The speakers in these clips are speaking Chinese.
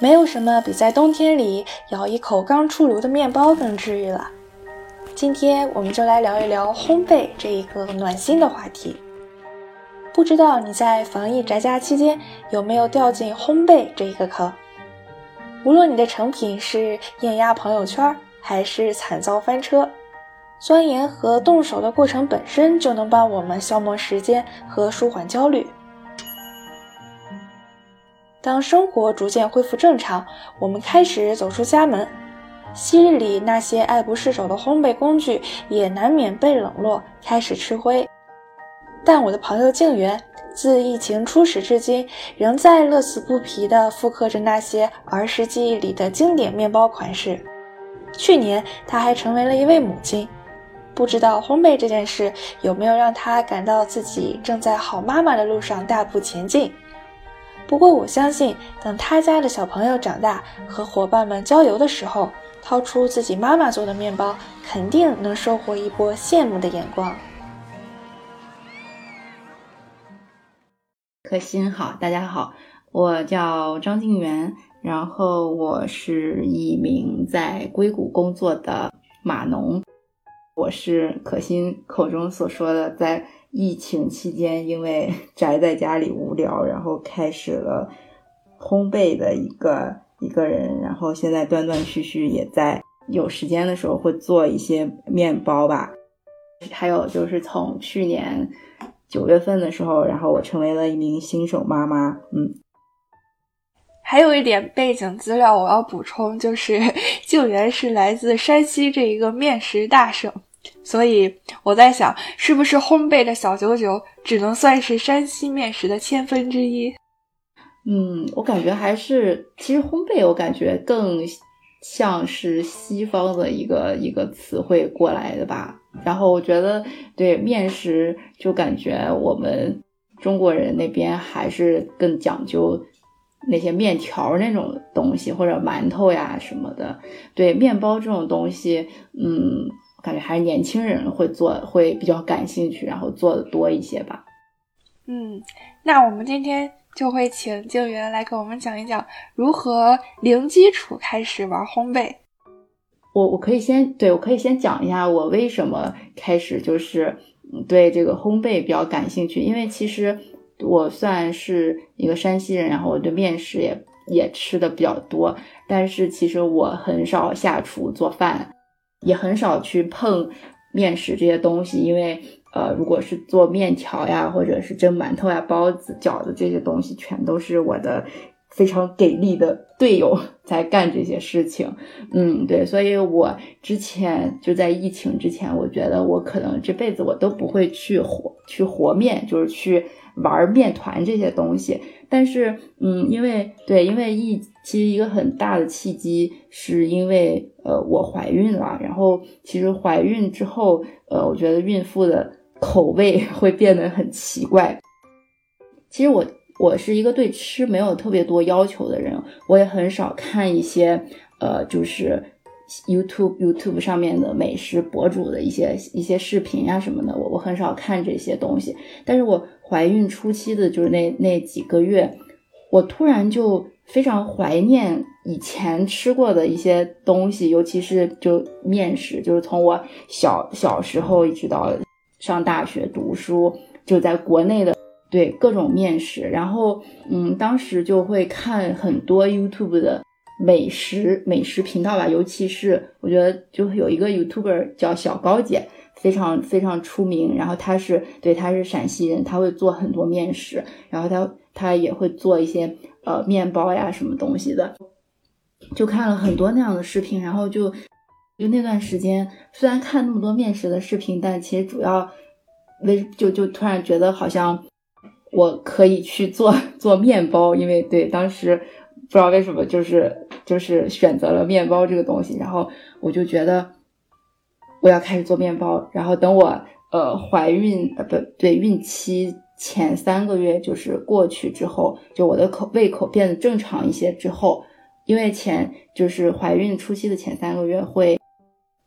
没有什么比在冬天里咬一口刚出炉的面包更治愈了。今天我们就来聊一聊烘焙这一个暖心的话题。不知道你在防疫宅家期间有没有掉进烘焙这一个坑？无论你的成品是艳压朋友圈，还是惨遭翻车，钻研和动手的过程本身就能帮我们消磨时间和舒缓焦虑。当生活逐渐恢复正常，我们开始走出家门，昔日里那些爱不释手的烘焙工具也难免被冷落，开始吃灰。但我的朋友静媛自疫情初始至今，仍在乐此不疲地复刻着那些儿时记忆里的经典面包款式。去年，她还成为了一位母亲。不知道烘焙这件事有没有让她感到自己正在好妈妈的路上大步前进？不过我相信，等他家的小朋友长大，和伙伴们郊游的时候，掏出自己妈妈做的面包，肯定能收获一波羡慕的眼光。可心好，大家好，我叫张静媛，然后我是一名在硅谷工作的码农，我是可心口中所说的在。疫情期间，因为宅在家里无聊，然后开始了烘焙的一个一个人，然后现在断断续续也在有时间的时候会做一些面包吧。还有就是从去年九月份的时候，然后我成为了一名新手妈妈。嗯，还有一点背景资料我要补充，就是 救援是来自山西这一个面食大省。所以我在想，是不是烘焙的小九九只能算是山西面食的千分之一？嗯，我感觉还是，其实烘焙我感觉更像是西方的一个一个词汇过来的吧。然后我觉得，对面食就感觉我们中国人那边还是更讲究那些面条那种东西，或者馒头呀什么的。对面包这种东西，嗯。感觉还是年轻人会做，会比较感兴趣，然后做的多一些吧。嗯，那我们今天就会请静源来给我们讲一讲如何零基础开始玩烘焙。我我可以先对我可以先讲一下我为什么开始就是对这个烘焙比较感兴趣，因为其实我算是一个山西人，然后我对面食也也吃的比较多，但是其实我很少下厨做饭。也很少去碰面食这些东西，因为呃，如果是做面条呀，或者是蒸馒头呀、包子、饺子这些东西，全都是我的非常给力的队友在干这些事情。嗯，对，所以我之前就在疫情之前，我觉得我可能这辈子我都不会去和去和面，就是去玩面团这些东西。但是，嗯，因为对，因为疫，其实一个很大的契机，是因为呃，我怀孕了。然后，其实怀孕之后，呃，我觉得孕妇的口味会变得很奇怪。其实我我是一个对吃没有特别多要求的人，我也很少看一些呃，就是 YouTube YouTube 上面的美食博主的一些一些视频呀什么的，我我很少看这些东西。但是我。怀孕初期的就是那那几个月，我突然就非常怀念以前吃过的一些东西，尤其是就面食，就是从我小小时候一直到上大学读书，就在国内的对各种面食，然后嗯，当时就会看很多 YouTube 的美食美食频道吧，尤其是我觉得就有一个 YouTuber 叫小高姐。非常非常出名，然后她是对她是陕西人，她会做很多面食，然后她她也会做一些呃面包呀什么东西的，就看了很多那样的视频，然后就就那段时间虽然看那么多面食的视频，但其实主要为就就突然觉得好像我可以去做做面包，因为对当时不知道为什么就是就是选择了面包这个东西，然后我就觉得。我要开始做面包，然后等我呃怀孕呃不对孕期前三个月就是过去之后，就我的口胃口变得正常一些之后，因为前就是怀孕初期的前三个月会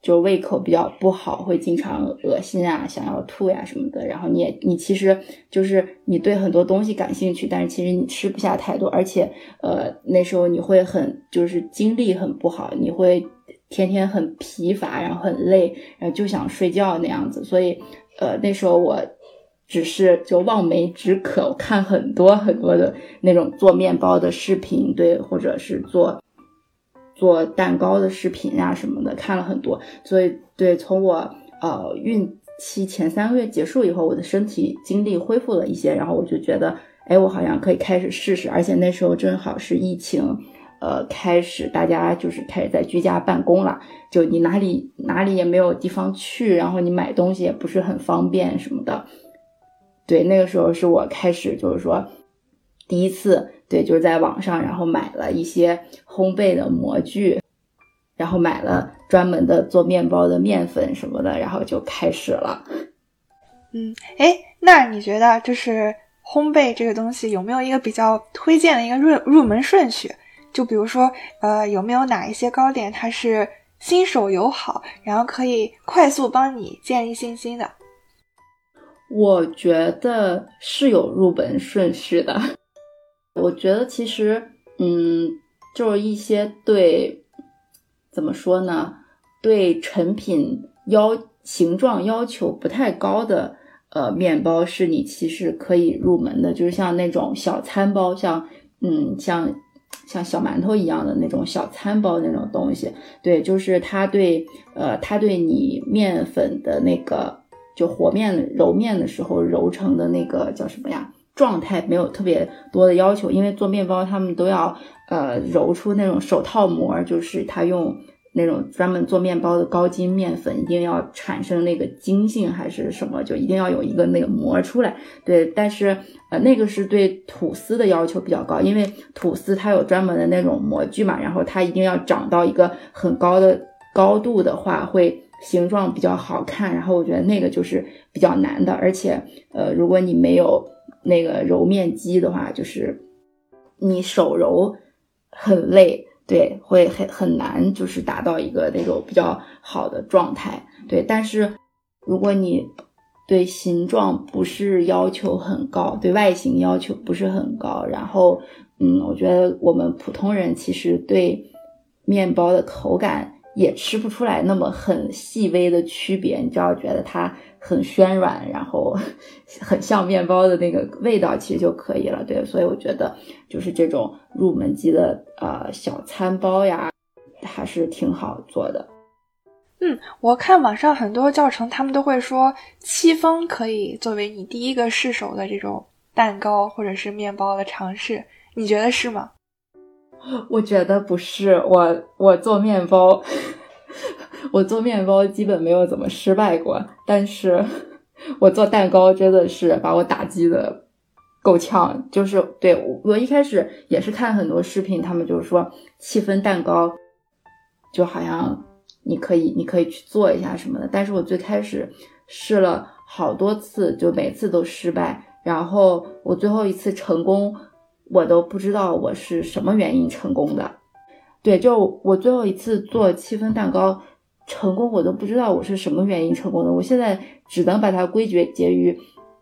就胃口比较不好，会经常恶心啊，想要吐呀什么的。然后你也你其实就是你对很多东西感兴趣，但是其实你吃不下太多，而且呃那时候你会很就是精力很不好，你会天天很疲乏，然后很累，然后就想睡觉那样子。所以呃那时候我只是就望梅止渴，我看很多很多的那种做面包的视频，对，或者是做。做蛋糕的视频啊什么的看了很多，所以对从我呃孕期前三个月结束以后，我的身体精力恢复了一些，然后我就觉得，哎，我好像可以开始试试。而且那时候正好是疫情，呃，开始大家就是开始在居家办公了，就你哪里哪里也没有地方去，然后你买东西也不是很方便什么的。对，那个时候是我开始就是说第一次。对，就是在网上，然后买了一些烘焙的模具，然后买了专门的做面包的面粉什么的，然后就开始了。嗯，哎，那你觉得就是烘焙这个东西有没有一个比较推荐的一个入入门顺序？就比如说，呃，有没有哪一些糕点它是新手友好，然后可以快速帮你建立信心的？我觉得是有入门顺序的。我觉得其实，嗯，就是一些对，怎么说呢？对成品要形状要求不太高的，呃，面包是你其实可以入门的，就是像那种小餐包，像，嗯，像像小馒头一样的那种小餐包那种东西。对，就是它对，呃，它对你面粉的那个，就和面揉面的时候揉成的那个叫什么呀？状态没有特别多的要求，因为做面包他们都要呃揉出那种手套膜，就是他用那种专门做面包的高筋面粉，一定要产生那个筋性还是什么，就一定要有一个那个膜出来。对，但是呃那个是对吐司的要求比较高，因为吐司它有专门的那种模具嘛，然后它一定要长到一个很高的高度的话，会形状比较好看。然后我觉得那个就是比较难的，而且呃如果你没有那个揉面机的话，就是你手揉很累，对，会很很难，就是达到一个那种比较好的状态，对。但是如果你对形状不是要求很高，对外形要求不是很高，然后，嗯，我觉得我们普通人其实对面包的口感也吃不出来那么很细微的区别，你只要觉得它。很暄软，然后 很像面包的那个味道，其实就可以了。对，所以我觉得就是这种入门级的呃小餐包呀，还是挺好做的。嗯，我看网上很多教程，他们都会说戚风可以作为你第一个试手的这种蛋糕或者是面包的尝试，你觉得是吗？我觉得不是，我我做面包。我做面包基本没有怎么失败过，但是我做蛋糕真的是把我打击的够呛。就是对我一开始也是看很多视频，他们就是说戚风蛋糕就好像你可以你可以去做一下什么的，但是我最开始试了好多次，就每次都失败。然后我最后一次成功，我都不知道我是什么原因成功的。对，就我最后一次做戚风蛋糕。成功我都不知道我是什么原因成功的，我现在只能把它归结于，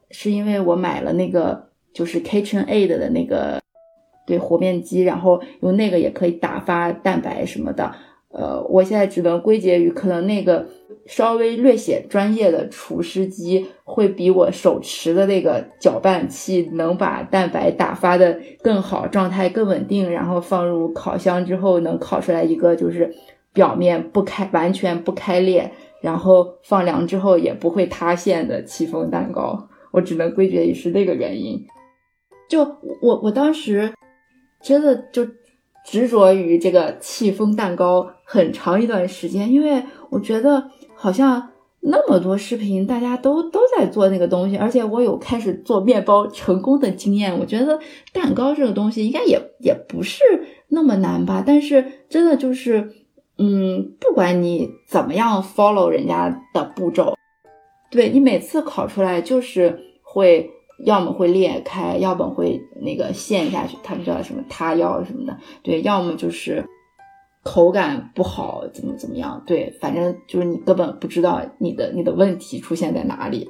是因为我买了那个就是 Kitchen Aid 的那个对和面机，然后用那个也可以打发蛋白什么的。呃，我现在只能归结于可能那个稍微略显专业的厨师机会比我手持的那个搅拌器能把蛋白打发的更好，状态更稳定，然后放入烤箱之后能烤出来一个就是。表面不开，完全不开裂，然后放凉之后也不会塌陷的戚风蛋糕，我只能归结于是那个原因。就我我当时真的就执着于这个戚风蛋糕很长一段时间，因为我觉得好像那么多视频大家都都在做那个东西，而且我有开始做面包成功的经验，我觉得蛋糕这个东西应该也也不是那么难吧，但是真的就是。嗯，不管你怎么样 follow 人家的步骤，对你每次烤出来就是会，要么会裂开，要么会那个陷下去，他们叫什么塌腰什么的，对，要么就是口感不好，怎么怎么样？对，反正就是你根本不知道你的你的问题出现在哪里。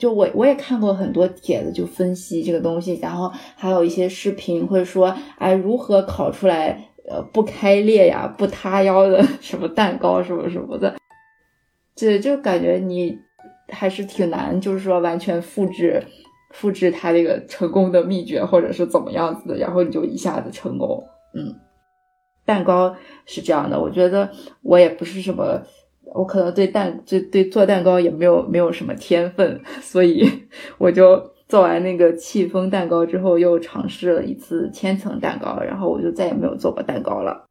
就我我也看过很多帖子，就分析这个东西，然后还有一些视频会说，哎，如何烤出来呃不开裂呀、不塌腰的 什么蛋糕什么什么的。对，就感觉你还是挺难，就是说完全复制复制它这个成功的秘诀，或者是怎么样子的，然后你就一下子成功。嗯，蛋糕是这样的，我觉得我也不是什么。我可能对蛋就对做蛋糕也没有没有什么天分，所以我就做完那个戚风蛋糕之后，又尝试了一次千层蛋糕，然后我就再也没有做过蛋糕了。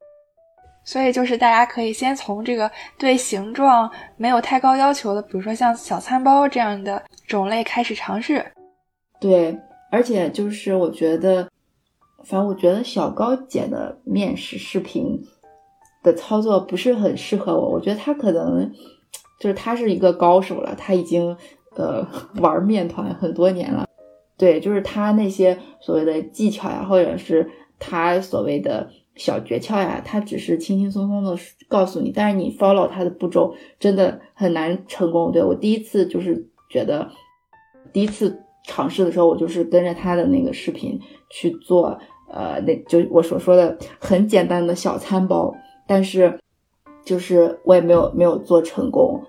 所以就是大家可以先从这个对形状没有太高要求的，比如说像小餐包这样的种类开始尝试。对，而且就是我觉得，反正我觉得小高姐的面食视频。的操作不是很适合我，我觉得他可能就是他是一个高手了，他已经呃玩面团很多年了，对，就是他那些所谓的技巧呀，或者是他所谓的小诀窍呀，他只是轻轻松松的告诉你，但是你 follow 他的步骤真的很难成功。对我第一次就是觉得第一次尝试的时候，我就是跟着他的那个视频去做，呃，那就我所说的很简单的小餐包。但是，就是我也没有没有做成功，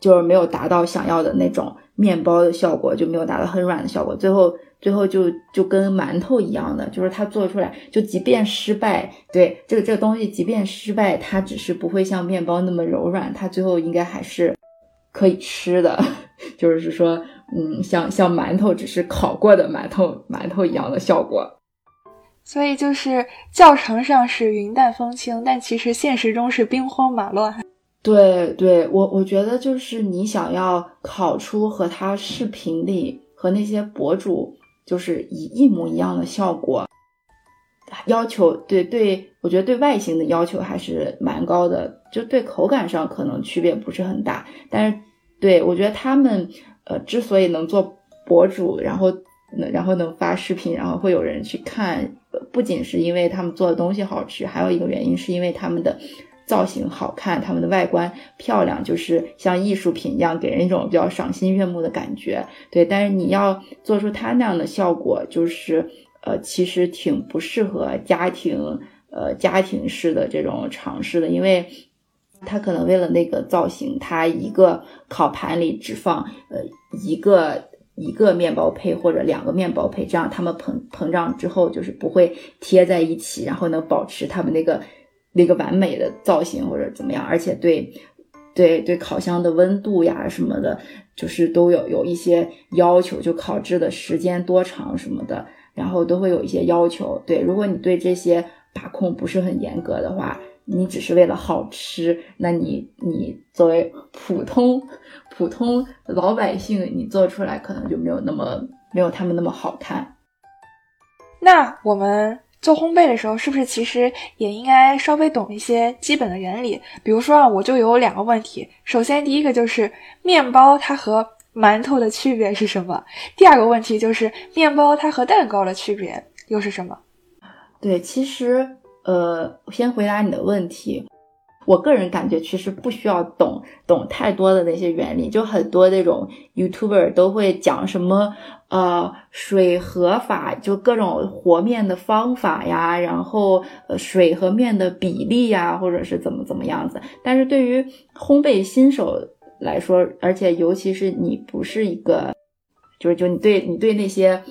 就是没有达到想要的那种面包的效果，就没有达到很软的效果。最后，最后就就跟馒头一样的，就是它做出来，就即便失败，对这个这个东西，即便失败，它只是不会像面包那么柔软，它最后应该还是可以吃的。就是说，嗯，像像馒头只是烤过的馒头馒头一样的效果。所以就是教程上是云淡风轻，但其实现实中是兵荒马乱。对对，我我觉得就是你想要考出和他视频里和那些博主就是一一模一样的效果，要求对对，我觉得对外形的要求还是蛮高的，就对口感上可能区别不是很大。但是对我觉得他们呃之所以能做博主，然后然后能发视频，然后会有人去看。不仅是因为他们做的东西好吃，还有一个原因是因为他们的造型好看，他们的外观漂亮，就是像艺术品一样，给人一种比较赏心悦目的感觉。对，但是你要做出他那样的效果，就是呃，其实挺不适合家庭呃家庭式的这种尝试的，因为他可能为了那个造型，他一个烤盘里只放呃一个。一个面包胚或者两个面包胚，这样它们膨膨胀之后就是不会贴在一起，然后能保持它们那个那个完美的造型或者怎么样，而且对对对烤箱的温度呀什么的，就是都有有一些要求，就烤制的时间多长什么的，然后都会有一些要求。对，如果你对这些把控不是很严格的话。你只是为了好吃，那你你作为普通普通老百姓，你做出来可能就没有那么没有他们那么好看。那我们做烘焙的时候，是不是其实也应该稍微懂一些基本的原理？比如说啊，我就有两个问题。首先，第一个就是面包它和馒头的区别是什么？第二个问题就是面包它和蛋糕的区别又是什么？对，其实。呃，先回答你的问题。我个人感觉，其实不需要懂懂太多的那些原理。就很多那种 YouTuber 都会讲什么呃水和法，就各种和面的方法呀，然后呃水和面的比例呀，或者是怎么怎么样子。但是对于烘焙新手来说，而且尤其是你不是一个，就是就你对你对那些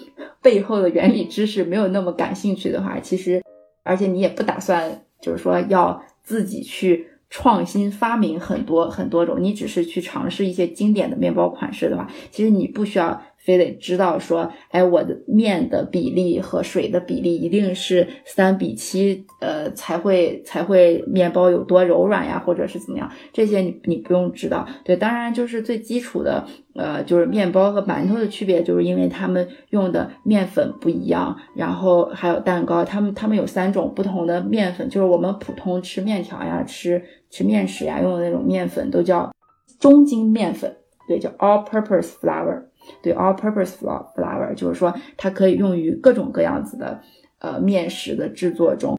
背后的原理知识没有那么感兴趣的话，其实。而且你也不打算，就是说要自己去创新发明很多很多种，你只是去尝试一些经典的面包款式的话，其实你不需要。非得知道说，哎，我的面的比例和水的比例一定是三比七，呃，才会才会面包有多柔软呀，或者是怎么样？这些你你不用知道。对，当然就是最基础的，呃，就是面包和馒头的区别，就是因为他们用的面粉不一样，然后还有蛋糕，他们他们有三种不同的面粉，就是我们普通吃面条呀、吃吃面食呀用的那种面粉都叫中筋面粉，对，叫 all-purpose flour。对，all-purpose flour 就是说它可以用于各种各样子的呃面食的制作中。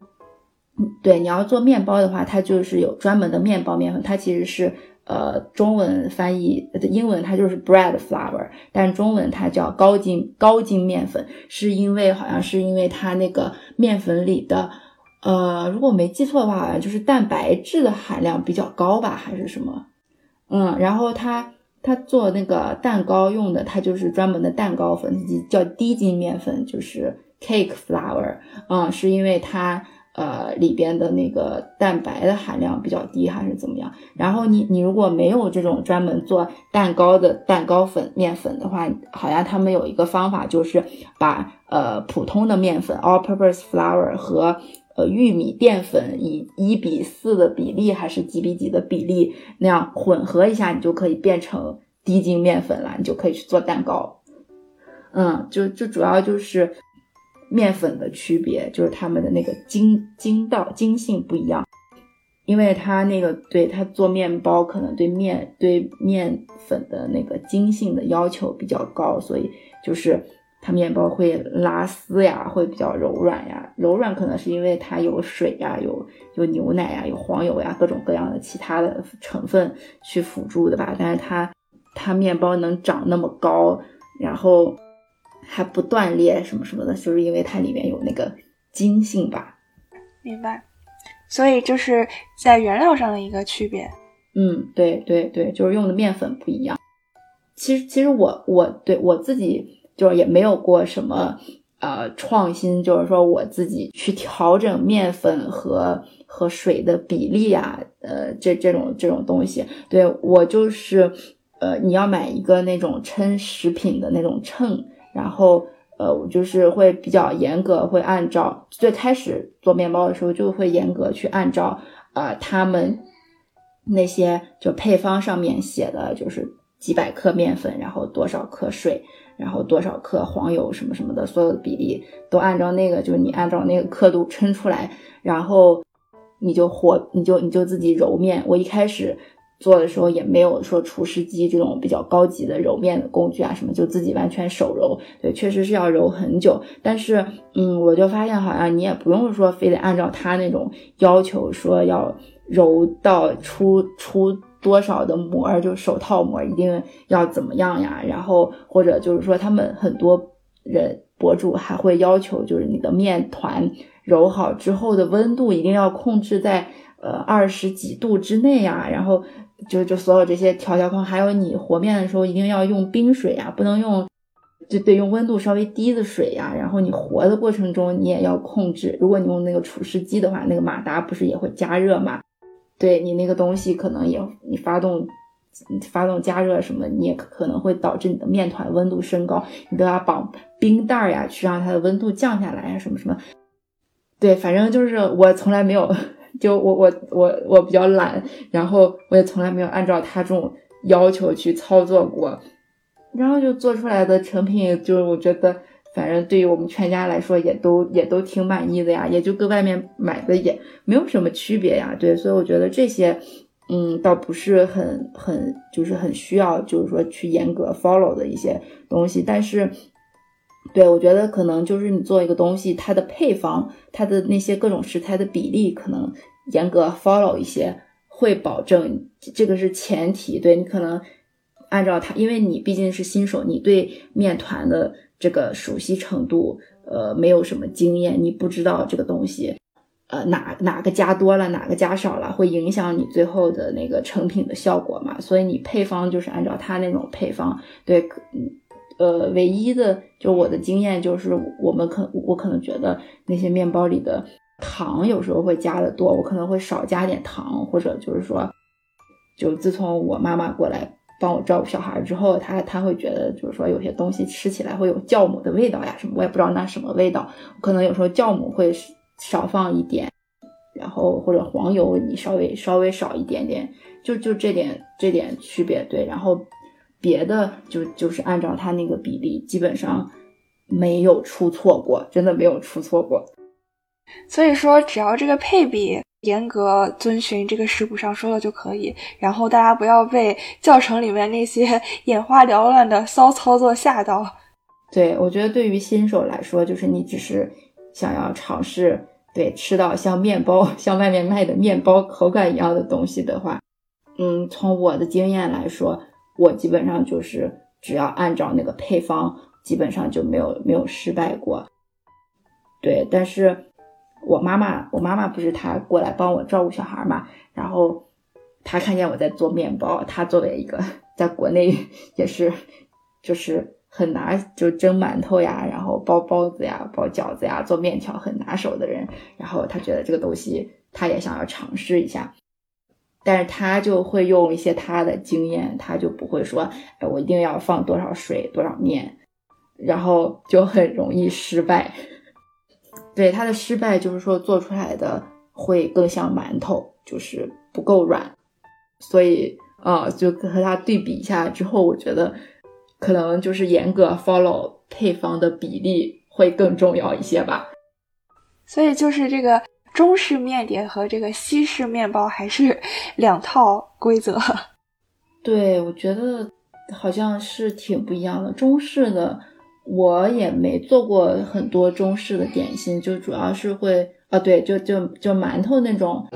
对，你要做面包的话，它就是有专门的面包面粉，它其实是呃中文翻译的英文它就是 bread flour，但中文它叫高筋高筋面粉，是因为好像是因为它那个面粉里的呃，如果没记错的话，好像就是蛋白质的含量比较高吧，还是什么？嗯，然后它它做那个蛋糕用的，它就是专门的蛋糕粉，叫低筋面粉，就是 cake flour，嗯，是因为它。呃，里边的那个蛋白的含量比较低，还是怎么样？然后你你如果没有这种专门做蛋糕的蛋糕粉面粉的话，好像他们有一个方法，就是把呃普通的面粉 all-purpose flour 和呃玉米淀粉以一比四的比例，还是几比几的比例那样混合一下，你就可以变成低筋面粉了，你就可以去做蛋糕。嗯，就就主要就是。面粉的区别就是它们的那个筋筋道筋性不一样，因为它那个对它做面包可能对面对面粉的那个筋性的要求比较高，所以就是它面包会拉丝呀，会比较柔软呀。柔软可能是因为它有水呀，有有牛奶呀，有黄油呀，各种各样的其他的成分去辅助的吧。但是它它面包能长那么高，然后。还不断裂什么什么的，就是因为它里面有那个筋性吧。明白，所以就是在原料上的一个区别。嗯，对对对，就是用的面粉不一样。其实其实我我对我自己就是也没有过什么呃创新，就是说我自己去调整面粉和和水的比例啊，呃这这种这种东西，对我就是呃你要买一个那种称食品的那种秤。然后，呃，我就是会比较严格，会按照最开始做面包的时候就会严格去按照，呃，他们那些就配方上面写的，就是几百克面粉，然后多少克水，然后多少克黄油什么什么的，所有的比例都按照那个，就是你按照那个刻度称出来，然后你就和，你就你就自己揉面。我一开始。做的时候也没有说厨师机这种比较高级的揉面的工具啊什么，就自己完全手揉。对，确实是要揉很久。但是，嗯，我就发现好像你也不用说非得按照他那种要求，说要揉到出出多少的膜，就手套膜一定要怎么样呀？然后或者就是说，他们很多人博主还会要求，就是你的面团揉好之后的温度一定要控制在呃二十几度之内呀，然后。就就所有这些条条框，还有你和面的时候一定要用冰水呀，不能用，就得用温度稍微低的水呀。然后你和的过程中你也要控制，如果你用那个除湿机的话，那个马达不是也会加热嘛？对你那个东西可能也你发动发动加热什么，你也可能会导致你的面团温度升高，你都要绑冰袋呀，去让它的温度降下来啊，什么什么。对，反正就是我从来没有。就我我我我比较懒，然后我也从来没有按照他这种要求去操作过，然后就做出来的成品，就是我觉得反正对于我们全家来说也都也都挺满意的呀，也就跟外面买的也没有什么区别呀。对，所以我觉得这些，嗯，倒不是很很就是很需要就是说去严格 follow 的一些东西，但是，对我觉得可能就是你做一个东西，它的配方，它的那些各种食材的比例可能。严格 follow 一些，会保证这个是前提。对你可能按照它，因为你毕竟是新手，你对面团的这个熟悉程度，呃，没有什么经验，你不知道这个东西，呃，哪哪个加多了，哪个加少了，会影响你最后的那个成品的效果嘛？所以你配方就是按照它那种配方。对，呃，唯一的就我的经验就是，我们可我可能觉得那些面包里的。糖有时候会加的多，我可能会少加点糖，或者就是说，就自从我妈妈过来帮我照顾小孩之后，他他会觉得就是说有些东西吃起来会有酵母的味道呀什么，我也不知道那什么味道，可能有时候酵母会少放一点，然后或者黄油你稍微稍微少一点点，就就这点这点区别对，然后别的就就是按照它那个比例，基本上没有出错过，真的没有出错过。所以说，只要这个配比严格遵循这个食谱上说的就可以，然后大家不要被教程里面那些眼花缭乱的骚操作吓到。对，我觉得对于新手来说，就是你只是想要尝试对，吃到像面包、像外面卖的面包口感一样的东西的话，嗯，从我的经验来说，我基本上就是只要按照那个配方，基本上就没有没有失败过。对，但是我妈妈，我妈妈不是她过来帮我照顾小孩嘛，然后她看见我在做面包，她作为一个在国内也是就是很拿就蒸馒头呀，然后包包子呀、包饺子呀、做面条很拿手的人，然后她觉得这个东西她也想要尝试一下，但是她就会用一些她的经验，她就不会说，哎，我一定要放多少水、多少面，然后就很容易失败。对它的失败，就是说做出来的会更像馒头，就是不够软，所以啊，就和它对比一下之后，我觉得可能就是严格 follow 配方的比例会更重要一些吧。所以就是这个中式面点和这个西式面包还是 两套规则。对，我觉得好像是挺不一样的，中式的。我也没做过很多中式的点心，就主要是会啊，对，就就就馒头那种，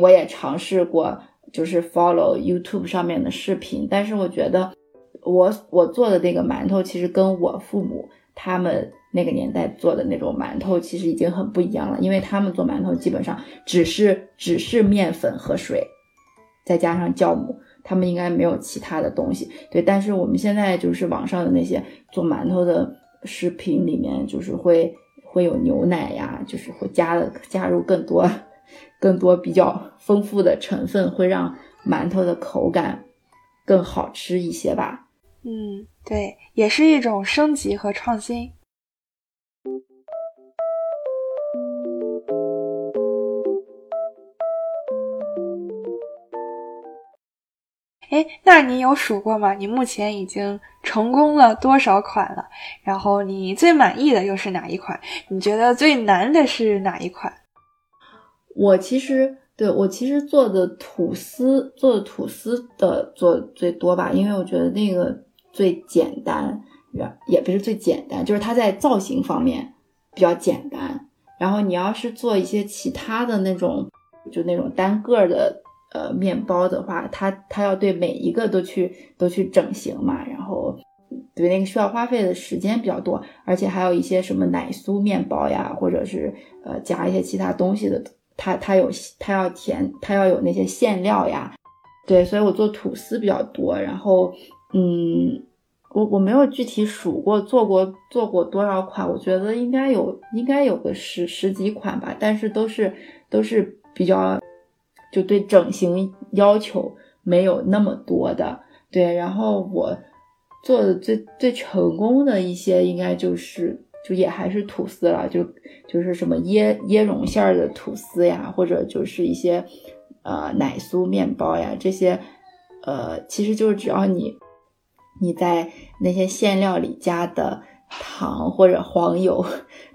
我也尝试过，就是 follow YouTube 上面的视频。但是我觉得我我做的那个馒头，其实跟我父母他们那个年代做的那种馒头，其实已经很不一样了。因为他们做馒头基本上只是只是面粉和水，再加上酵母。他们应该没有其他的东西，对。但是我们现在就是网上的那些做馒头的视频里面，就是会会有牛奶呀，就是会加的加入更多更多比较丰富的成分，会让馒头的口感更好吃一些吧。嗯，对，也是一种升级和创新。哎，那你有数过吗？你目前已经成功了多少款了？然后你最满意的又是哪一款？你觉得最难的是哪一款？我其实对我其实做的吐司做的吐司的做最多吧，因为我觉得那个最简单，也不是最简单，就是它在造型方面比较简单。然后你要是做一些其他的那种，就那种单个的。呃，面包的话，它它要对每一个都去都去整形嘛，然后对那个需要花费的时间比较多，而且还有一些什么奶酥面包呀，或者是呃加一些其他东西的，它它有它要填，它要有那些馅料呀，对，所以我做吐司比较多，然后嗯，我我没有具体数过做过做过多少款，我觉得应该有应该有个十十几款吧，但是都是都是比较。就对整形要求没有那么多的，对，然后我做的最最成功的一些，应该就是就也还是吐司了，就就是什么椰椰蓉馅儿的吐司呀，或者就是一些呃奶酥面包呀，这些呃其实就是只要你你在那些馅料里加的糖或者黄油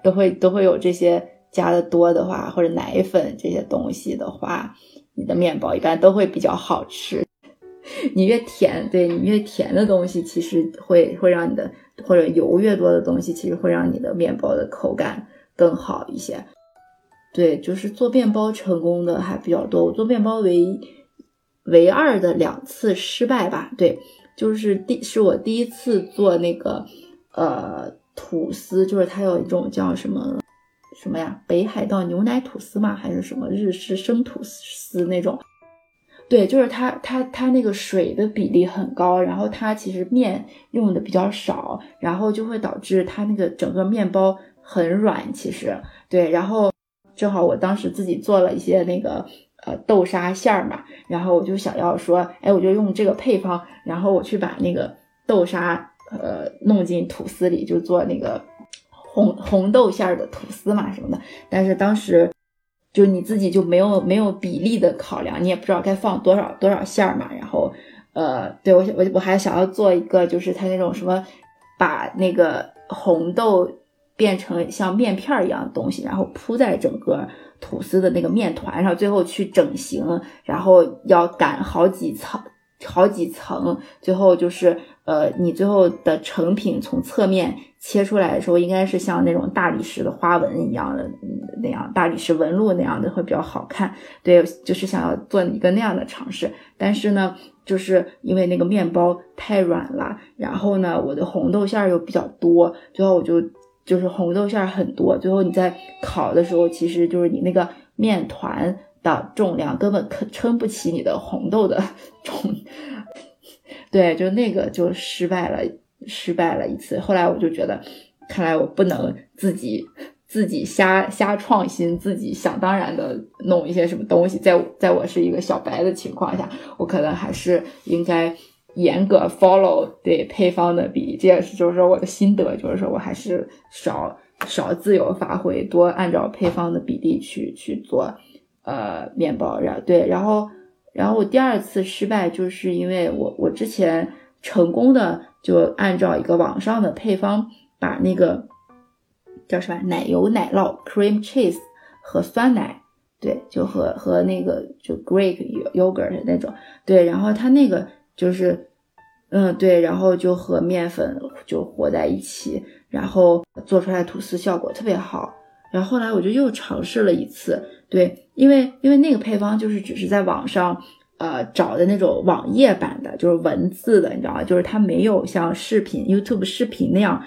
都会都会有这些加的多的话，或者奶粉这些东西的话。你的面包一般都会比较好吃，你越甜，对你越甜的东西，其实会会让你的或者油越多的东西，其实会让你的面包的口感更好一些。对，就是做面包成功的还比较多，我做面包唯唯二的两次失败吧。对，就是第是我第一次做那个呃吐司，就是它有一种叫什么。什么呀？北海道牛奶吐司吗？还是什么日式生吐司那种？对，就是它，它，它那个水的比例很高，然后它其实面用的比较少，然后就会导致它那个整个面包很软。其实，对，然后正好我当时自己做了一些那个呃豆沙馅儿嘛，然后我就想要说，哎，我就用这个配方，然后我去把那个豆沙呃弄进吐司里，就做那个。红红豆馅儿的吐司嘛什么的，但是当时就你自己就没有没有比例的考量，你也不知道该放多少多少馅儿嘛。然后，呃，对我我我还想要做一个，就是它那种什么，把那个红豆变成像面片一样的东西，然后铺在整个吐司的那个面团上，最后去整形，然后要擀好几层。好几层，最后就是呃，你最后的成品从侧面切出来的时候，应该是像那种大理石的花纹一样的那样大理石纹路那样的会比较好看。对，就是想要做一个那样的尝试，但是呢，就是因为那个面包太软了，然后呢，我的红豆馅儿又比较多，最后我就就是红豆馅儿很多，最后你在烤的时候，其实就是你那个面团的重量根本可撑不起你的红豆的重。对，就那个就失败了，失败了一次。后来我就觉得，看来我不能自己自己瞎瞎创新，自己想当然的弄一些什么东西。在在我是一个小白的情况下，我可能还是应该严格 follow 对配方的比例。这也是就是说我的心得，就是说我还是少少自由发挥，多按照配方的比例去去做呃面包。然对，然后。然后我第二次失败，就是因为我我之前成功的就按照一个网上的配方，把那个叫什么奶油奶酪 cream cheese 和酸奶，对，就和和那个就 Greek yogurt 那种，对，然后它那个就是，嗯，对，然后就和面粉就和在一起，然后做出来吐司效果特别好。然后后来我就又尝试了一次，对，因为因为那个配方就是只是在网上呃找的那种网页版的，就是文字的，你知道吗？就是它没有像视频 YouTube 视频那样，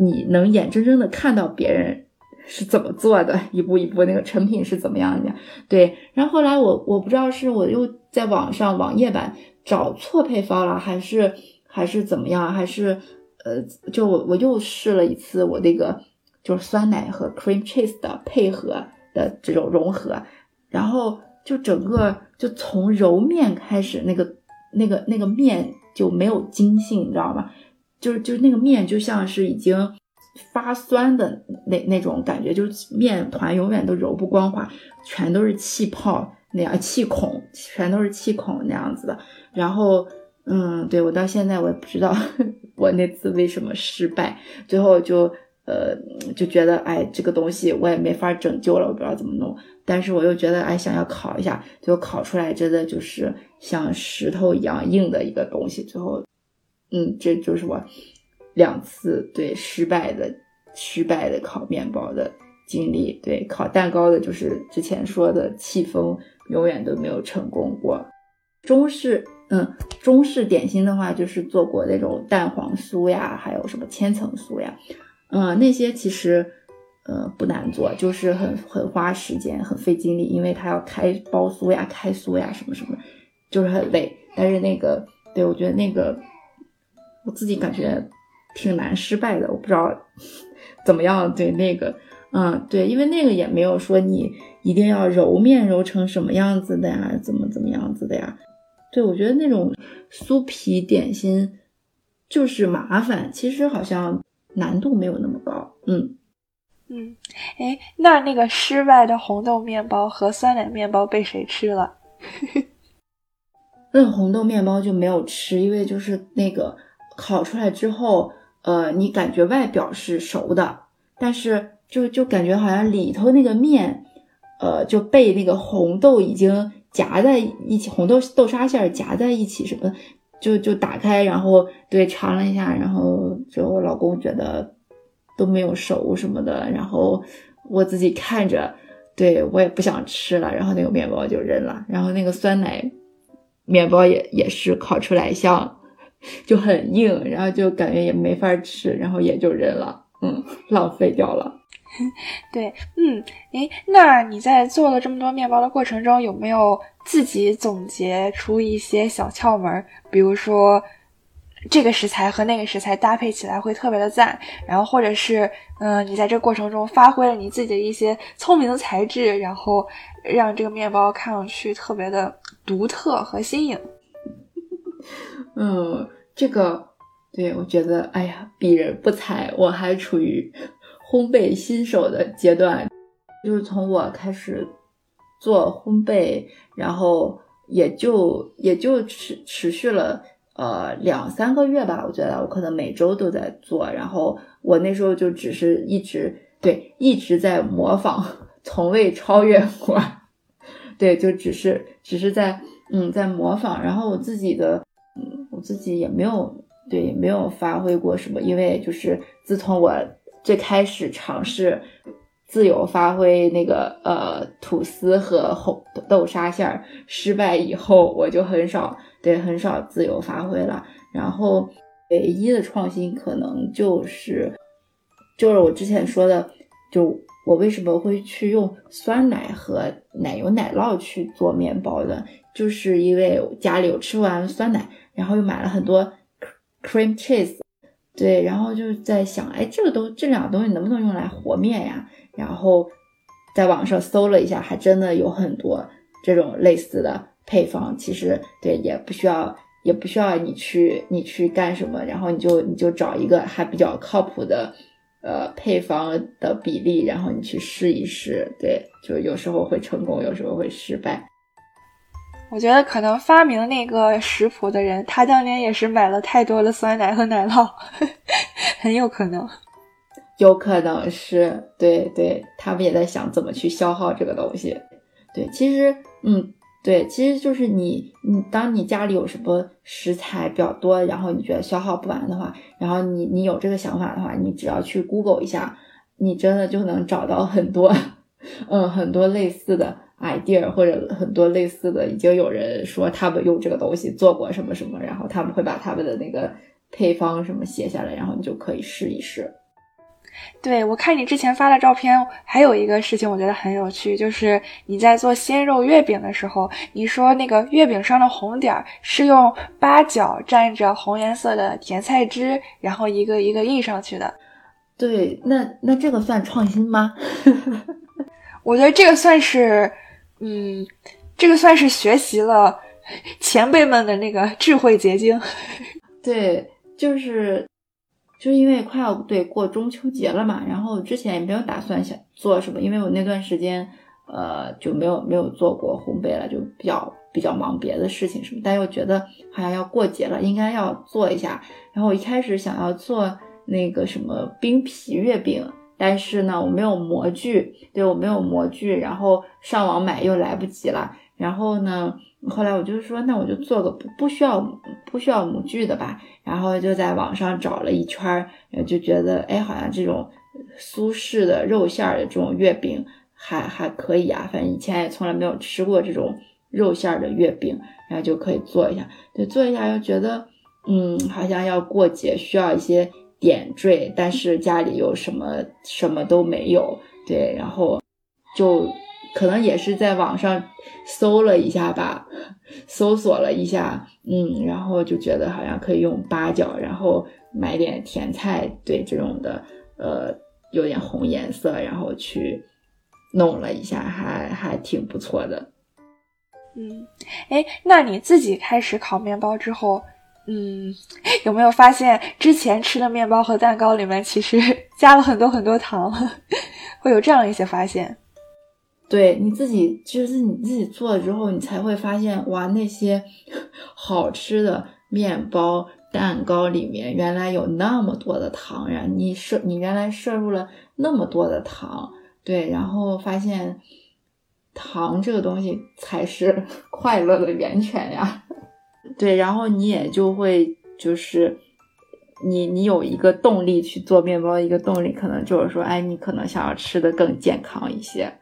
你能眼睁睁的看到别人是怎么做的，一步一步那个成品是怎么样的。对，然后后来我我不知道是我又在网上网页版找错配方了，还是还是怎么样，还是呃，就我我又试了一次我那个。就是酸奶和 cream cheese 的配合的这种融合，然后就整个就从揉面开始，那个那个那个面就没有筋性，你知道吗？就是就是那个面就像是已经发酸的那那种感觉，就是面团永远都揉不光滑，全都是气泡那样气孔，全都是气孔那样子的。然后，嗯，对我到现在我也不知道 我那次为什么失败，最后就。呃，就觉得哎，这个东西我也没法拯救了，我不知道怎么弄。但是我又觉得哎，想要烤一下，就烤出来真的就是像石头一样硬的一个东西。最后，嗯，这就是我两次对失败的失败的烤面包的经历。对烤蛋糕的，就是之前说的戚风，永远都没有成功过。中式，嗯，中式点心的话，就是做过那种蛋黄酥呀，还有什么千层酥呀。嗯，那些其实，呃，不难做，就是很很花时间，很费精力，因为它要开包酥呀、开酥呀什么什么，就是很累。但是那个，对我觉得那个，我自己感觉挺难失败的，我不知道怎么样。对那个，嗯，对，因为那个也没有说你一定要揉面揉成什么样子的呀，怎么怎么样子的呀。对我觉得那种酥皮点心就是麻烦，其实好像。难度没有那么高，嗯嗯，哎，那那个失败的红豆面包和酸奶面包被谁吃了？那 个红豆面包就没有吃，因为就是那个烤出来之后，呃，你感觉外表是熟的，但是就就感觉好像里头那个面，呃，就被那个红豆已经夹在一起，红豆豆沙馅夹在一起什么。就就打开，然后对尝了一下，然后就我老公觉得都没有熟什么的，然后我自己看着，对我也不想吃了，然后那个面包就扔了，然后那个酸奶面包也也是烤出来像就很硬，然后就感觉也没法吃，然后也就扔了，嗯，浪费掉了。对，嗯，诶，那你在做了这么多面包的过程中，有没有自己总结出一些小窍门？比如说，这个食材和那个食材搭配起来会特别的赞，然后或者是，嗯，你在这过程中发挥了你自己的一些聪明的才智，然后让这个面包看上去特别的独特和新颖。嗯，这个，对我觉得，哎呀，鄙人不才，我还处于。烘焙新手的阶段，就是从我开始做烘焙，然后也就也就持持续了呃两三个月吧。我觉得我可能每周都在做，然后我那时候就只是一直对一直在模仿，从未超越过。对，就只是只是在嗯在模仿，然后我自己的嗯我自己也没有对没有发挥过什么，因为就是自从我。最开始尝试自由发挥那个呃吐司和红豆沙馅儿失败以后，我就很少对很少自由发挥了。然后唯一的创新可能就是就是我之前说的，就我为什么会去用酸奶和奶油奶酪去做面包的，就是因为家里有吃完酸奶，然后又买了很多 cream cheese，对，然后就在想，哎，这个东这两个东西能不能用来和面呀？然后在网上搜了一下，还真的有很多这种类似的配方。其实对，也不需要，也不需要你去你去干什么，然后你就你就找一个还比较靠谱的呃配方的比例，然后你去试一试。对，就有时候会成功，有时候会失败。我觉得可能发明那个食谱的人，他当年也是买了太多的酸奶和奶酪，很有可能。有可能是对对，他们也在想怎么去消耗这个东西。对，其实，嗯，对，其实就是你，你当你家里有什么食材比较多，然后你觉得消耗不完的话，然后你你有这个想法的话，你只要去 Google 一下，你真的就能找到很多，嗯，很多类似的 idea 或者很多类似的，已经有人说他们用这个东西做过什么什么，然后他们会把他们的那个配方什么写下来，然后你就可以试一试。对，我看你之前发的照片，还有一个事情我觉得很有趣，就是你在做鲜肉月饼的时候，你说那个月饼上的红点儿是用八角蘸着红颜色的甜菜汁，然后一个一个印上去的。对，那那这个算创新吗？我觉得这个算是，嗯，这个算是学习了前辈们的那个智慧结晶。对，就是。就是因为快要对过中秋节了嘛，然后之前也没有打算想做什么，因为我那段时间呃就没有没有做过烘焙了，就比较比较忙别的事情什么，但又觉得好像要过节了，应该要做一下。然后我一开始想要做那个什么冰皮月饼，但是呢我没有模具，对我没有模具，然后上网买又来不及了，然后呢。后来我就说，那我就做个不不需要不需要模具的吧。然后就在网上找了一圈，就觉得哎，好像这种苏式的肉馅儿的这种月饼还还可以啊。反正以前也从来没有吃过这种肉馅儿的月饼，然后就可以做一下。对，做一下又觉得，嗯，好像要过节需要一些点缀，但是家里又什么什么都没有。对，然后就。可能也是在网上搜了一下吧，搜索了一下，嗯，然后就觉得好像可以用八角，然后买点甜菜，对这种的，呃，有点红颜色，然后去弄了一下，还还挺不错的。嗯，哎，那你自己开始烤面包之后，嗯，有没有发现之前吃的面包和蛋糕里面其实 加了很多很多糖？会有这样一些发现？对你自己，就是你自己做了之后，你才会发现，哇，那些 好吃的面包、蛋糕里面原来有那么多的糖呀！你摄，你原来摄入了那么多的糖，对，然后发现糖这个东西才是 快乐的源泉呀！对，然后你也就会，就是你你有一个动力去做面包，一个动力可能就是说，哎，你可能想要吃的更健康一些。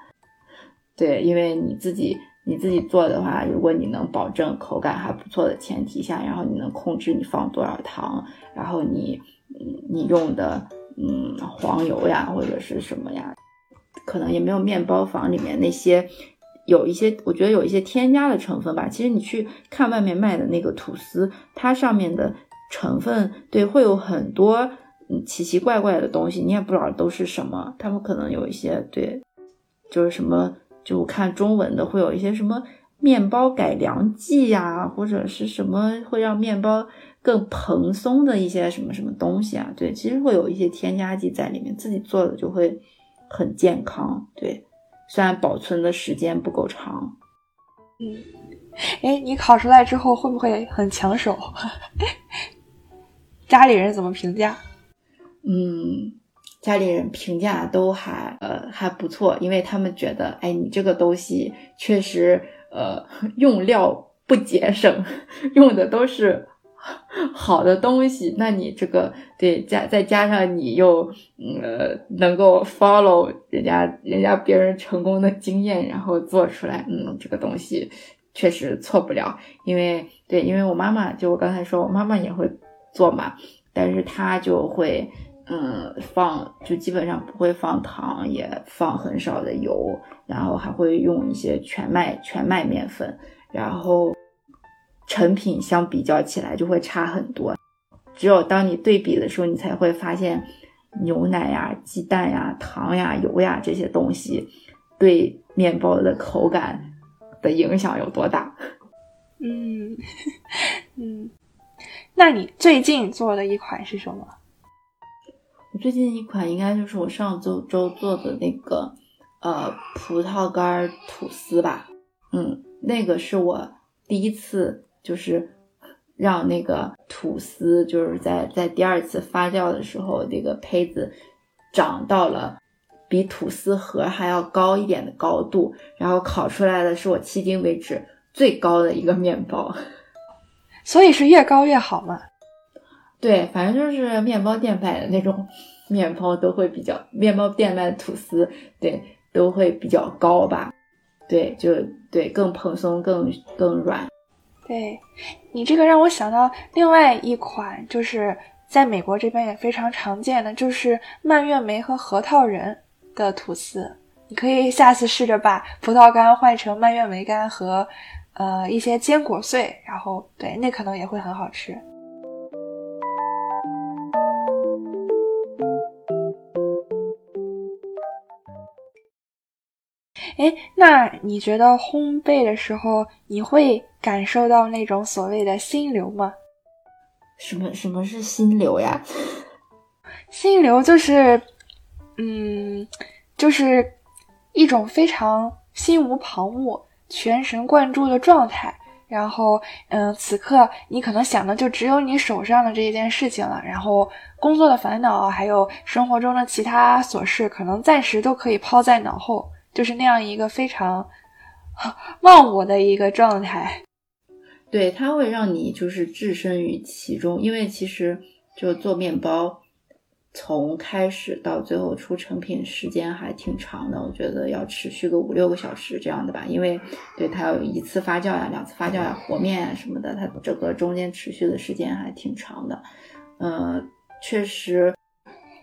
对，因为你自己你自己做的话，如果你能保证口感还不错的前提下，然后你能控制你放多少糖，然后你嗯你用的嗯黄油呀或者是什么呀，可能也没有面包房里面那些有一些我觉得有一些添加的成分吧。其实你去看外面卖的那个吐司，它上面的成分对会有很多嗯奇奇怪怪的东西，你也不知道都是什么。他们可能有一些对，就是什么。就看中文的会有一些什么面包改良剂呀，或者是什么会让面包更蓬松的一些什么什么东西啊？对，其实会有一些添加剂在里面，自己做的就会很健康。对，虽然保存的时间不够长。嗯，哎，你烤出来之后会不会很抢手？家里人怎么评价？嗯。家里人评价都还呃还不错，因为他们觉得，哎，你这个东西确实呃 用料不节省，用的都是 好的东西，那你这个对加再加上你又呃能够 follow 人家人家别人成功的经验，然后做出来，嗯，这个东西确实错不了。因为对，因为我妈妈就我刚才说我妈妈也会做嘛，但是她就会嗯放就基本上不会放糖，也放很少的油，然后还会用一些全麦全麦面粉，然后。成品相比较起来就会差很多，只有当你对比的时候，你才会发现牛奶呀、鸡蛋呀、糖呀、油呀这些东西对面包的口感的影响有多大。嗯嗯，那你最近做的一款是什么？我最近一款应该就是我上周周做的那个呃葡萄干吐司吧。嗯，那个是我第一次。就是让那个吐司，就是在在第二次发酵的时候，那个胚子长到了比吐司盒还要高一点的高度，然后烤出来的是我迄今为止最高的一个面包。所以是越高越好嘛？对，反正就是面包店买的那种面包都会比较，面包店卖的吐司，对，都会比较高吧？对，就对，更蓬松，更更软。对你这个让我想到另外一款，就是在美国这边也非常常见的，就是蔓越莓和核桃仁的吐司。你可以下次试着把葡萄干换成蔓越莓干和呃一些坚果碎，然后对，那可能也会很好吃。哎，那你觉得烘焙的时候，你会感受到那种所谓的心流吗？什么什么是心流呀？心流就是，嗯，就是一种非常心无旁骛、全神贯注的状态。然后，嗯，此刻你可能想的就只有你手上的这一件事情了。然后，工作的烦恼还有生活中的其他琐事，可能暂时都可以抛在脑后。就是那样一个非常忘我的一个状态，对，它会让你就是置身于其中，因为其实就做面包，从开始到最后出成品时间还挺长的，我觉得要持续个五六个小时这样的吧，因为对它有一次发酵呀、两次发酵呀、和面啊什么的，它整个中间持续的时间还挺长的。嗯，确实，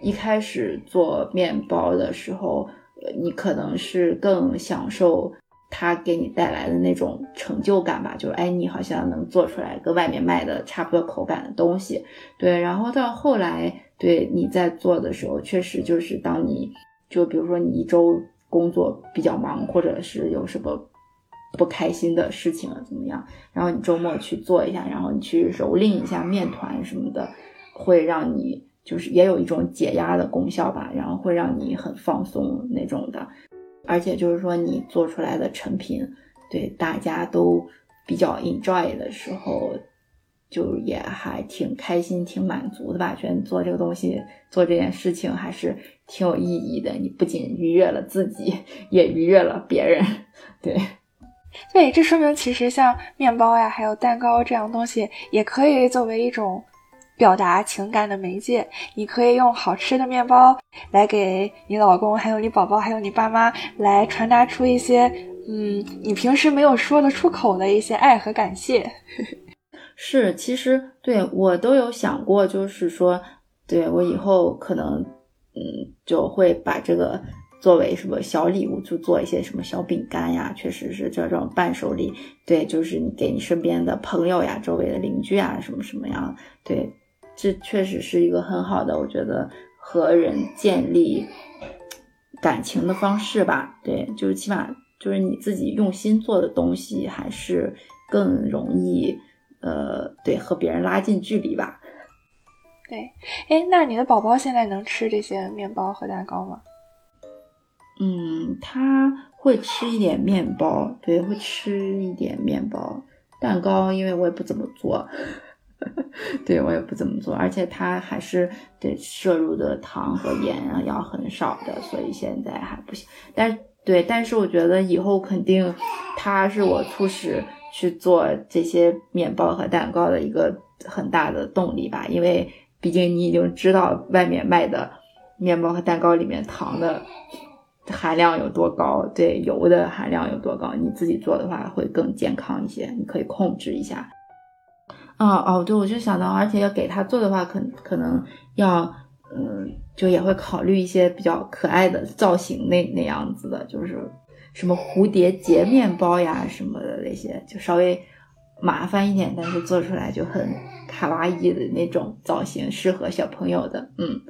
一开始做面包的时候。你可能是更享受它给你带来的那种成就感吧，就是哎，你好像能做出来跟外面卖的差不多口感的东西，对。然后到后来，对你在做的时候，确实就是当你就比如说你一周工作比较忙，或者是有什么不开心的事情了怎么样，然后你周末去做一下，然后你去蹂躏一下面团什么的，会让你。就是也有一种解压的功效吧，然后会让你很放松那种的，而且就是说你做出来的成品，对大家都比较 enjoy 的时候，就也还挺开心、挺满足的吧。觉得做这个东西、做这件事情还是挺有意义的。你不仅愉悦了自己，也愉悦了别人。对，对，这说明其实像面包呀，还有蛋糕这样东西，也可以作为一种。表达情感的媒介，你可以用好吃的面包来给你老公、还有你宝宝、还有你爸妈来传达出一些，嗯，你平时没有说得出口的一些爱和感谢。是，其实对我都有想过，就是说，对我以后可能，嗯，就会把这个作为什么小礼物，就做一些什么小饼干呀，确实是这种伴手礼。对，就是你给你身边的朋友呀、周围的邻居啊，什么什么样，对。这确实是一个很好的，我觉得和人建立感情的方式吧。对，就是起码就是你自己用心做的东西，还是更容易，呃，对，和别人拉近距离吧。对，哎，那你的宝宝现在能吃这些面包和蛋糕吗？嗯，他会吃一点面包，对，会吃一点面包，蛋糕，因为我也不怎么做。对我也不怎么做，而且它还是对摄入的糖和盐啊要很少的，所以现在还不行。但对，但是我觉得以后肯定，它是我促使去做这些面包和蛋糕的一个很大的动力吧，因为毕竟你已经知道外面卖的面包和蛋糕里面糖的含量有多高，对油的含量有多高，你自己做的话会更健康一些，你可以控制一下。哦哦，对，我就想到，而且要给他做的话，可可能要，嗯，就也会考虑一些比较可爱的造型，那那样子的，就是什么蝴蝶结面包呀什么的那些，就稍微麻烦一点，但是做出来就很卡哇伊的那种造型，适合小朋友的。嗯，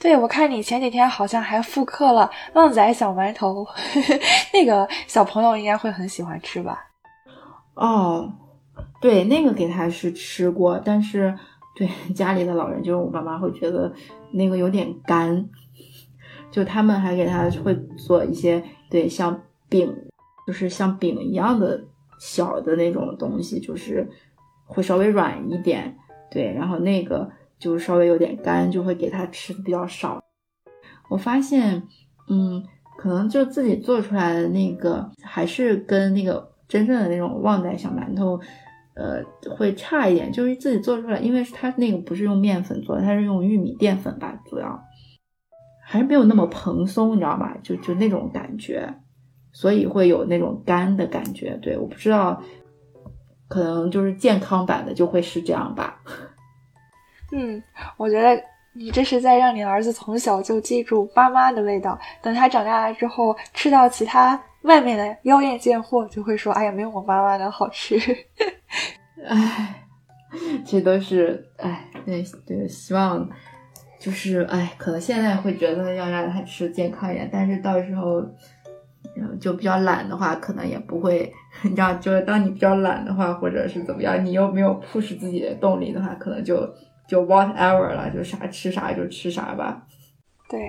对，我看你前几天好像还复刻了旺仔小馒头，那个小朋友应该会很喜欢吃吧？哦。对，那个给他是吃过，但是对家里的老人，就是我爸妈会觉得那个有点干，就他们还给他会做一些对像饼，就是像饼一样的小的那种东西，就是会稍微软一点，对，然后那个就稍微有点干，就会给他吃的比较少。我发现，嗯，可能就自己做出来的那个还是跟那个真正的那种旺仔小馒头。呃，会差一点，就是自己做出来，因为它那个不是用面粉做的，它是用玉米淀粉吧，主要还是没有那么蓬松，你知道吧？就就那种感觉，所以会有那种干的感觉。对，我不知道，可能就是健康版的就会是这样吧。嗯，我觉得你这是在让你儿子从小就记住妈妈的味道，等他长大了之后吃到其他。外面的妖艳贱货就会说：“哎呀，没有我妈妈的好吃。”哎，这都是哎，对对，希望就是哎，可能现在会觉得要让他吃健康一点，但是到时候就比较懒的话，可能也不会。你知道，就是当你比较懒的话，或者是怎么样，你又没有 push 自己的动力的话，可能就就 whatever 了，就啥吃啥就吃啥吧。对。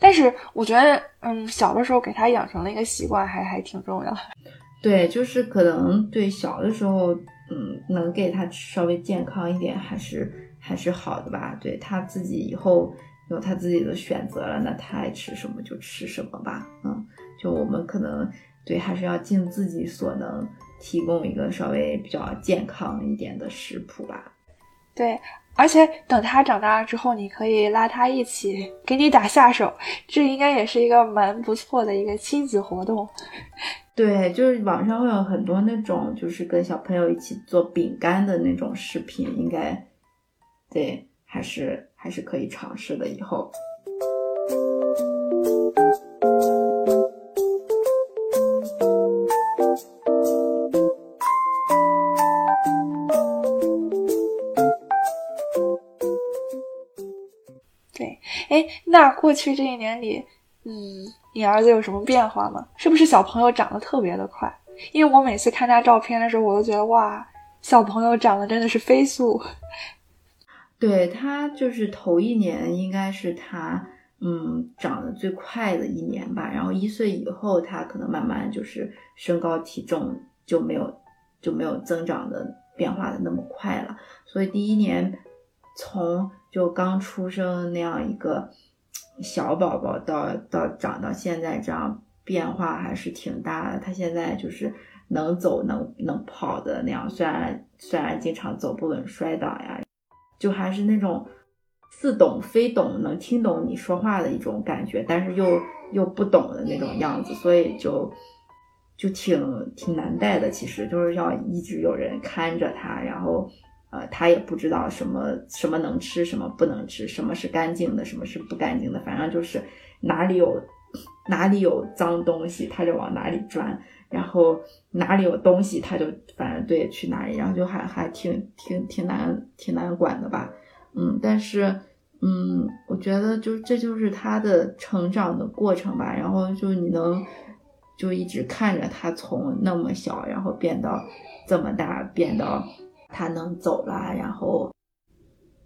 但是我觉得，嗯，小的时候给他养成了一个习惯，还还挺重要。对，就是可能对小的时候，嗯，能给他稍微健康一点，还是还是好的吧。对他自己以后有他自己的选择了，那他爱吃什么就吃什么吧。嗯，就我们可能对还是要尽自己所能，提供一个稍微比较健康一点的食谱吧。对。而且等他长大了之后，你可以拉他一起给你打下手，这应该也是一个蛮不错的一个亲子活动。对，就是网上会有很多那种，就是跟小朋友一起做饼干的那种视频，应该对，还是还是可以尝试的。以后。那过去这一年里，嗯，你儿子有什么变化吗？是不是小朋友长得特别的快？因为我每次看他照片的时候，我都觉得哇，小朋友长得真的是飞速。对他就是头一年应该是他嗯长得最快的一年吧，然后一岁以后他可能慢慢就是身高体重就没有就没有增长的变化的那么快了，所以第一年从。就刚出生那样一个小宝宝，到到长到现在这样变化还是挺大的。他现在就是能走能能跑的那样，虽然虽然经常走不稳摔倒呀，就还是那种似懂非懂，能听懂你说话的一种感觉，但是又又不懂的那种样子，所以就就挺挺难带的。其实就是要一直有人看着他，然后。呃，他也不知道什么什么能吃，什么不能吃，什么是干净的，什么是不干净的，反正就是哪里有哪里有脏东西，他就往哪里钻，然后哪里有东西，他就反正对去哪里，然后就还还挺挺挺难挺难管的吧，嗯，但是嗯，我觉得就这就是他的成长的过程吧，然后就你能就一直看着他从那么小，然后变到这么大，变到。他能走了，然后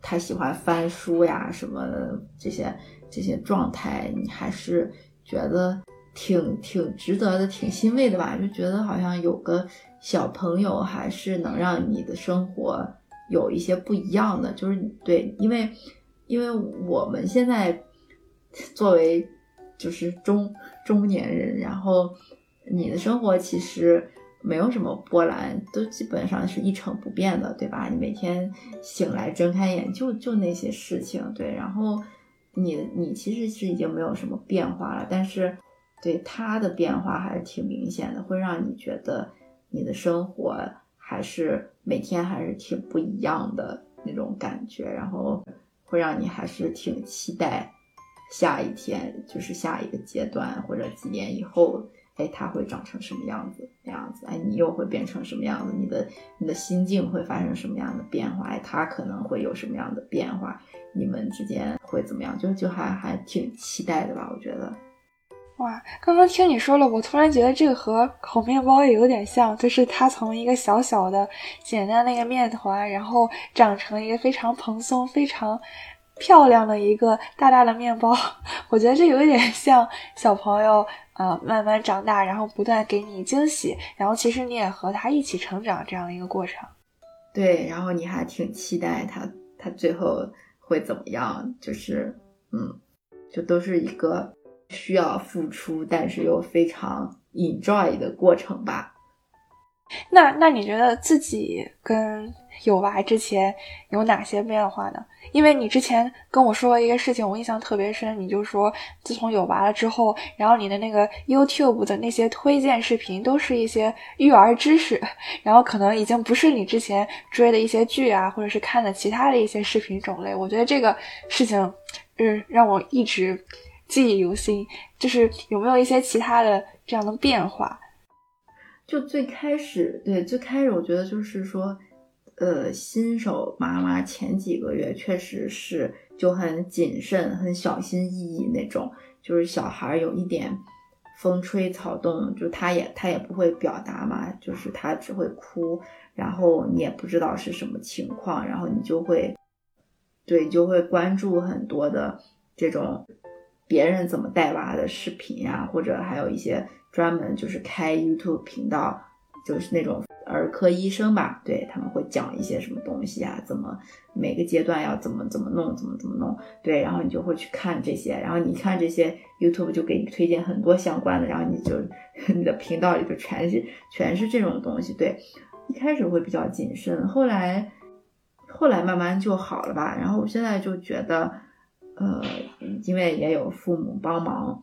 他喜欢翻书呀，什么这些这些状态，你还是觉得挺挺值得的，挺欣慰的吧？就觉得好像有个小朋友，还是能让你的生活有一些不一样的。就是对，因为因为我们现在作为就是中中年人，然后你的生活其实。没有什么波澜，都基本上是一成不变的，对吧？你每天醒来睁开眼就就那些事情，对，然后你你其实是已经没有什么变化了，但是对他的变化还是挺明显的，会让你觉得你的生活还是每天还是挺不一样的那种感觉，然后会让你还是挺期待下一天，就是下一个阶段或者几年以后。哎，它会长成什么样子？那样子，哎，你又会变成什么样子？你的你的心境会发生什么样的变化？哎，它可能会有什么样的变化？你们之间会怎么样？就就还还挺期待的吧？我觉得。哇，刚刚听你说了，我突然觉得这个和烤面包也有点像，就是它从一个小小的、简单的一个面团，然后长成一个非常蓬松、非常漂亮的一个大大的面包。我觉得这有一点像小朋友。呃，慢慢长大，然后不断给你惊喜，然后其实你也和他一起成长这样的一个过程。对，然后你还挺期待他，他最后会怎么样？就是，嗯，就都是一个需要付出，但是又非常 enjoy 的过程吧。那那你觉得自己跟有娃之前有哪些变化呢？因为你之前跟我说一个事情，我印象特别深。你就说自从有娃了之后，然后你的那个 YouTube 的那些推荐视频都是一些育儿知识，然后可能已经不是你之前追的一些剧啊，或者是看的其他的一些视频种类。我觉得这个事情，嗯，让我一直记忆犹新。就是有没有一些其他的这样的变化？就最开始，对，最开始我觉得就是说，呃，新手妈妈前几个月确实是就很谨慎、很小心翼翼那种，就是小孩有一点风吹草动，就他也他也不会表达嘛，就是他只会哭，然后你也不知道是什么情况，然后你就会，对，就会关注很多的这种别人怎么带娃的视频呀，或者还有一些。专门就是开 YouTube 频道，就是那种儿科医生吧，对他们会讲一些什么东西啊，怎么每个阶段要怎么怎么弄，怎么怎么弄，对，然后你就会去看这些，然后你看这些 YouTube 就给你推荐很多相关的，然后你就你的频道里就全是全是这种东西，对，一开始会比较谨慎，后来后来慢慢就好了吧，然后我现在就觉得，呃，因为也有父母帮忙。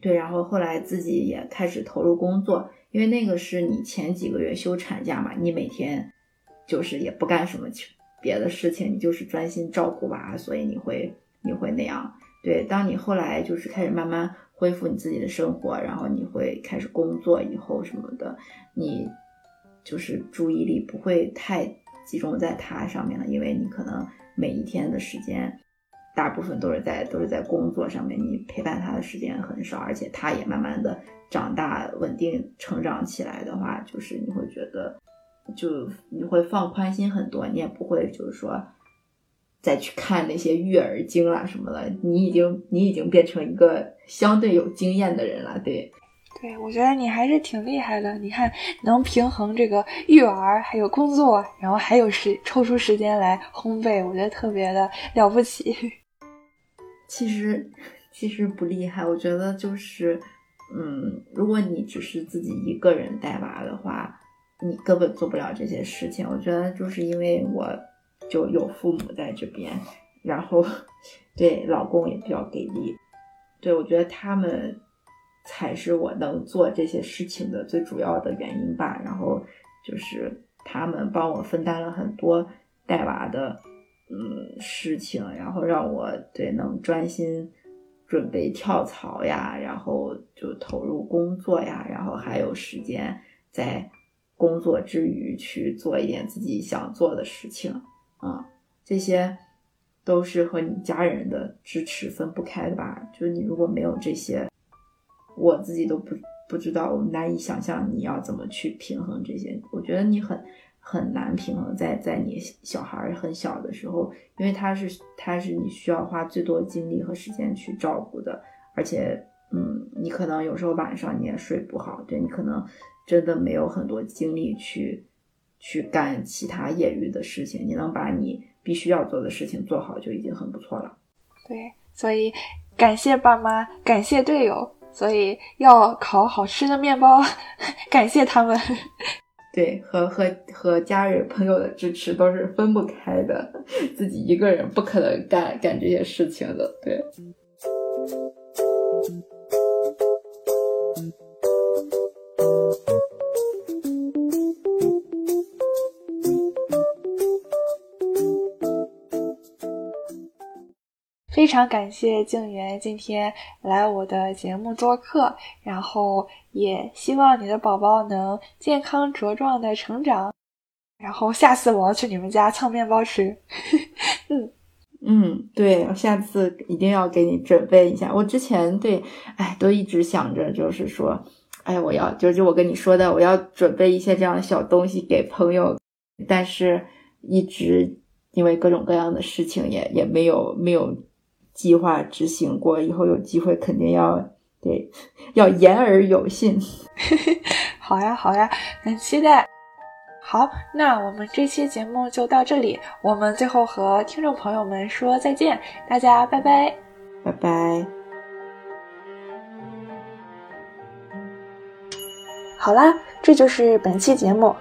对，然后后来自己也开始投入工作，因为那个是你前几个月休产假嘛，你每天就是也不干什么别的事情，你就是专心照顾娃，所以你会你会那样。对，当你后来就是开始慢慢恢复你自己的生活，然后你会开始工作以后什么的，你就是注意力不会太集中在他上面了，因为你可能每一天的时间。大部分都是在都是在工作上面，你陪伴他的时间很少，而且他也慢慢的长大、稳定成长起来的话，就是你会觉得，就你会放宽心很多，你也不会就是说再去看那些育儿经啊什么的，你已经你已经变成一个相对有经验的人了，对，对，我觉得你还是挺厉害的，你看能平衡这个育儿还有工作，然后还有时抽出时间来烘焙，我觉得特别的了不起。其实其实不厉害，我觉得就是，嗯，如果你只是自己一个人带娃的话，你根本做不了这些事情。我觉得就是因为我就有父母在这边，然后对老公也比较给力，对我觉得他们才是我能做这些事情的最主要的原因吧。然后就是他们帮我分担了很多带娃的。嗯，事情，然后让我对能专心准备跳槽呀，然后就投入工作呀，然后还有时间在工作之余去做一点自己想做的事情啊，这些都是和你家人的支持分不开的吧？就是你如果没有这些，我自己都不不知道，我难以想象你要怎么去平衡这些。我觉得你很。很难平衡在在你小孩很小的时候，因为他是他是你需要花最多精力和时间去照顾的，而且嗯，你可能有时候晚上你也睡不好，对你可能真的没有很多精力去去干其他业余的事情，你能把你必须要做的事情做好就已经很不错了。对，所以感谢爸妈，感谢队友。所以要烤好吃的面包，感谢他们。对，和和和家人朋友的支持都是分不开的，自己一个人不可能干干这些事情的。对。非常感谢静媛今天来我的节目做客，然后也希望你的宝宝能健康茁壮的成长。然后下次我要去你们家蹭面包吃。嗯嗯，对，下次一定要给你准备一下。我之前对，哎，都一直想着，就是说，哎，我要就就我跟你说的，我要准备一些这样的小东西给朋友，但是一直因为各种各样的事情，也也没有没有。计划执行过，以后有机会肯定要对，要言而有信。好呀，好呀，很期待。好，那我们这期节目就到这里，我们最后和听众朋友们说再见，大家拜拜，拜拜。好啦，这就是本期节目。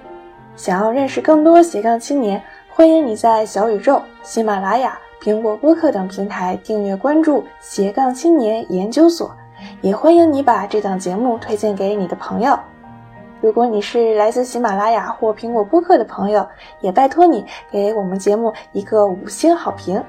想要认识更多斜杠青年，欢迎你在小宇宙、喜马拉雅。苹果播客等平台订阅关注斜杠青年研究所，也欢迎你把这档节目推荐给你的朋友。如果你是来自喜马拉雅或苹果播客的朋友，也拜托你给我们节目一个五星好评。